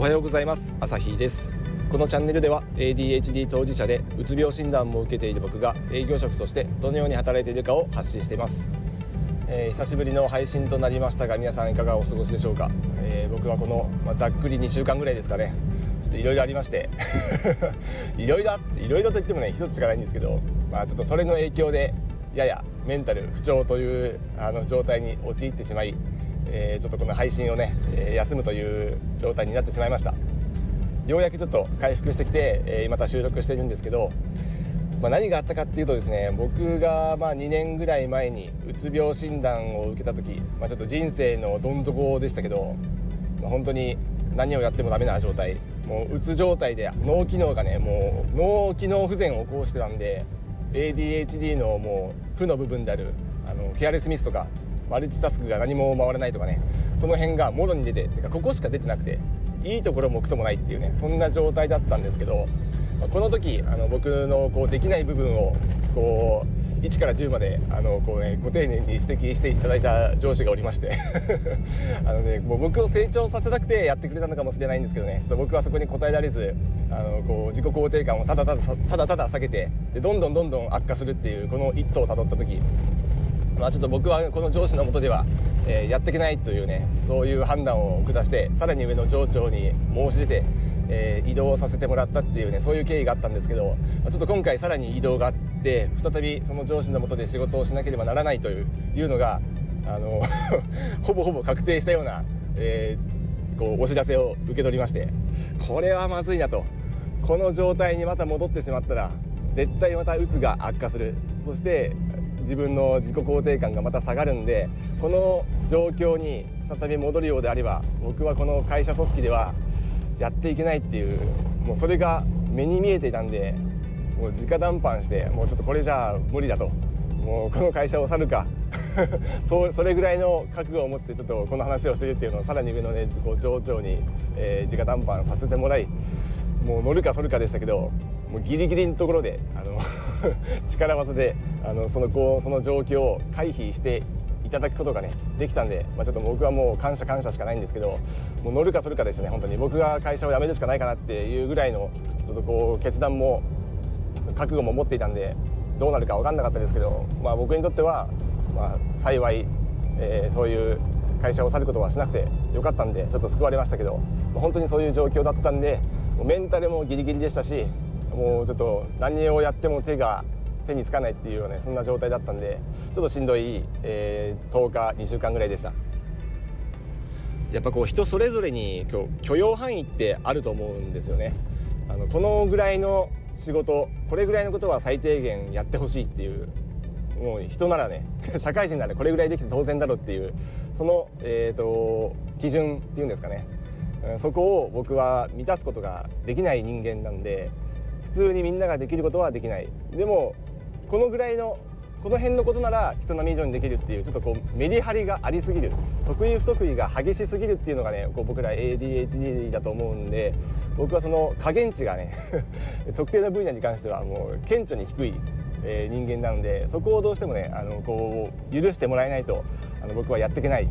おはようございます。朝日です。このチャンネルでは ADHD 当事者でうつ病診断も受けている僕が営業職としてどのように働いているかを発信しています、えー、久しぶりの配信となりましたが皆さんいかがお過ごしでしょうか、えー、僕はこの、まあ、ざっくり2週間ぐらいですかね。ちょっといろいろありまして。いろいろいろいろと言ってもね一つしかないんですけど、まあ、ちょっとそれの影響でややメンタル不調というあの状態に陥ってしまいえー、ちょっとこの配信をね、え、休むという状態になってしまいました。ようやくちょっと回復してきて、え、また収録してるんですけど、まあ、何があったかっていうとですね僕がまあ2年ぐらい前にうつ病診断を受けた時、まあ、ちょっと人生のどん底でしたけど、まあ、本当に何をやってもダメな状態もううつ状態で脳機能がねもう脳機能不全を起こしてたんで ADHD のもう負の部分であるあのケアレスミスとかマルチタスクが何も回らないとかねこの辺がもろに出ててかここしか出てなくていいところもクソもないっていうねそんな状態だったんですけどこの時あの僕のこうできない部分をこう1から10まであのこう、ね、ご丁寧に指摘していただいた上司がおりまして あの、ね、もう僕を成長させたくてやってくれたのかもしれないんですけどねちょっと僕はそこに応えられずあのこう自己肯定感をただただただただ下げてでどんどんどんどん悪化するっていうこの一途をたどった時まあ、ちょっと僕はこの上司のもとでは、えー、やっていけないというねそういう判断を下してさらに上の上長に申し出て、えー、移動させてもらったっていうねそういう経緯があったんですけど、まあ、ちょっと今回さらに移動があって再びその上司のもとで仕事をしなければならないといういうのがあの ほぼほぼ確定したような、えー、こうお知らせを受け取りましてこれはまずいなと。この状態にまた戻ってしまったら絶対またうつが悪化する。そして自分の自己肯定感がまた下がるんでこの状況に再び戻るようであれば僕はこの会社組織ではやっていけないっていうもうそれが目に見えていたんでもう直談判してもうちょっとこれじゃ無理だともうこの会社を去るか そそれぐらいの覚悟を持ってちょっとこの話をしてるっていうのをさらに上のねこう上長に、えー、直談判させてもらいもう乗るかそるかでしたけどもうギリギリのところであの 力技であのそのこうその状況を回避していただくことがねできたんで、まあ、ちょっと僕はもう感謝感謝しかないんですけどもう乗るかそるかでしたね本当に。僕が会社を辞めるしかないかなっていうぐらいのちょっとこう決断も覚悟も持っていたんでどうなるか分かんなかったですけど、まあ、僕にとっては、まあ、幸い、えー、そういう会社を去ることはしなくてよかったんでちょっと救われましたけど本当にそういう状況だったんでメンタルもギリギリでしたしもうちょっと何をやっても手が手につかないっていうようなそんな状態だったんでちょっとしんどい、えー、10日2週間ぐらいでした。やっぱこう人それぞれに今日許容範囲ってあると思うんですよね。あのこのぐらいの仕事これぐらいのことは最低限やってほしいっていうもう人ならね 社会人ならこれぐらいできて当然だろうっていうその、えーと基準っていうんですかね。そこを僕は満たすことができない人間なんで普通にみんなができることはできない。でもこのぐらいのこの辺のことなら人並み以上にできるっていうちょっとこうメリハリがありすぎる。得意不得意が激しすぎるっていうのがねこう僕ら ADHD だと思うんで僕はその加減値がね 特定の分野に関してはもう顕著に低い、えー、人間なのでそこをどうしてもねあのこう許してもらえないとあの僕はやっていけない。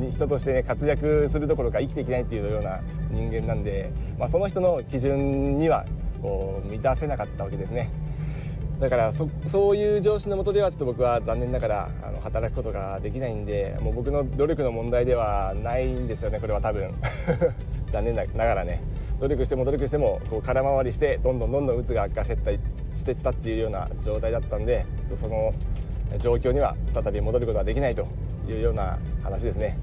人として、ね、活躍するどころか生きていけないっていうような人間なんで、まあ、その人の基準にはこう満たせなかったわけですね。だからそそういう上司のもとではちょっと僕は残念ながらあの働くことができないんでもう僕の努力の問題ではないんですよねこれは多分。残念ながらね。努力しても努力してもこう空回りしてどんどんどんどんうつが悪化してったしてったっていうような状態だったんでちょっとその状況には再び戻ることはできないと。いうような話ですね。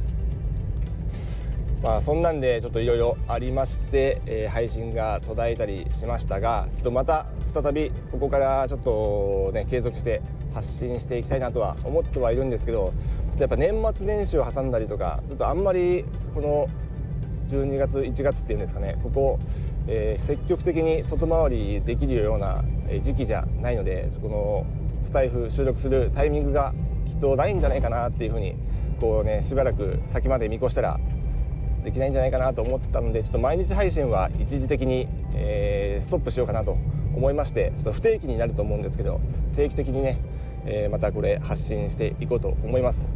まあそんなんでちょっといろいろありまして、えー、配信が途絶えたりしましたがちょっとまた再びここからちょっとね継続して発信していきたいなとは思ってはいるんですけどちょっとやっぱ年末年始を挟んだりとかちょっとあんまりこの12月1月っていうんですかねここ、えー、積極的に外回りできるような時期じゃないのでこのスタイフ収録するタイミングがきっとないんじゃないかなっていうふうにこうねしばらく先まで見越したらできないんじゃないかなと思ったのでちょっと毎日配信は一時的に、えー、ストップしようかなと思いましてちょっと不定期になると思うんですけど定期的にね、えー、またこれ発信していこうと思います。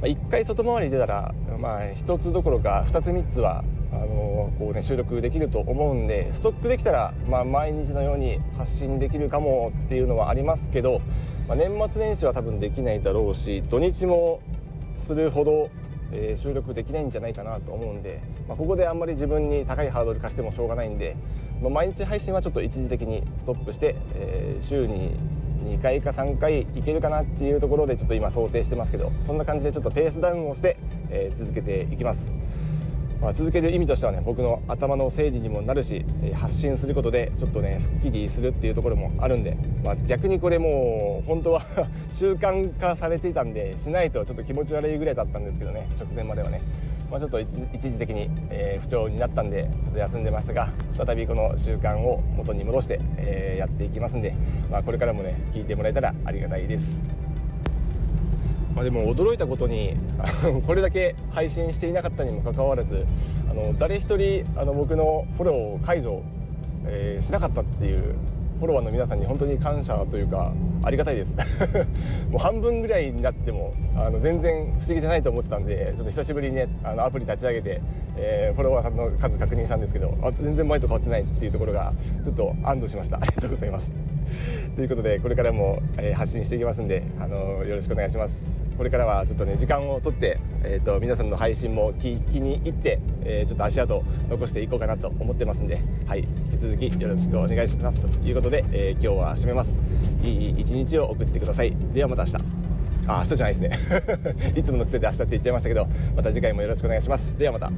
まあ、1回外回り出たら、まあ、1つどころか2つ3つはあのこうね収録できると思うんでストックできたら、まあ、毎日のように発信できるかもっていうのはありますけど、まあ、年末年始は多分できないだろうし土日もするほど、えー、収録できないんじゃないかなと思うんで、まあ、ここであんまり自分に高いハードル化してもしょうがないんで、まあ、毎日配信はちょっと一時的にストップして、えー、週に2回か3回いけるかなっていうところでちょっと今想定してますけどそんな感じでちょっとペースダウンをして、えー、続けていきます。まあ、続ける意味としてはね僕の頭の整理にもなるし発信することでちょっとねすっきりするっていうところもあるんで、まあ、逆にこれもう本当は 習慣化されていたんでしないとちょっと気持ち悪いぐらいだったんですけどね直前まではね、まあ、ちょっと一時的に、えー、不調になったんでちょっと休んでましたが再びこの習慣を元に戻して、えー、やっていきますんで、まあ、これからもね聞いてもらえたらありがたいです。まあ、でも驚いたことに これだけ配信していなかったにもかかわらずあの誰一人あの僕のフォローを解除、えー、しなかったっていうフォロワーの皆さんに本当に感謝というかありがたいです。もう半分ぐらいになってもあの全然不思議じゃないと思ったんでちょっと久しぶりにねあのアプリ立ち上げて、えー、フォロワーさんの数確認したんですけどあ全然前と変わってないっていうところがちょっと安堵しました。ありがとうございます。ということでこれからも、えー、発信していきますんで、あのよろしくお願いします。これからはちょっとね時間をとって、えーと、皆さんの配信も聞きに行って、えー、ちょっと足跡残していこうかなと思ってますんで、はい、引き続きよろしくお願いします。ということで、えー、今日は締めます。いい一日を送ってください。ではまた明日。あ明日じゃないですね。いつもの癖で明日って言っちゃいましたけどまた次回もよろしくお願いします。ではまた。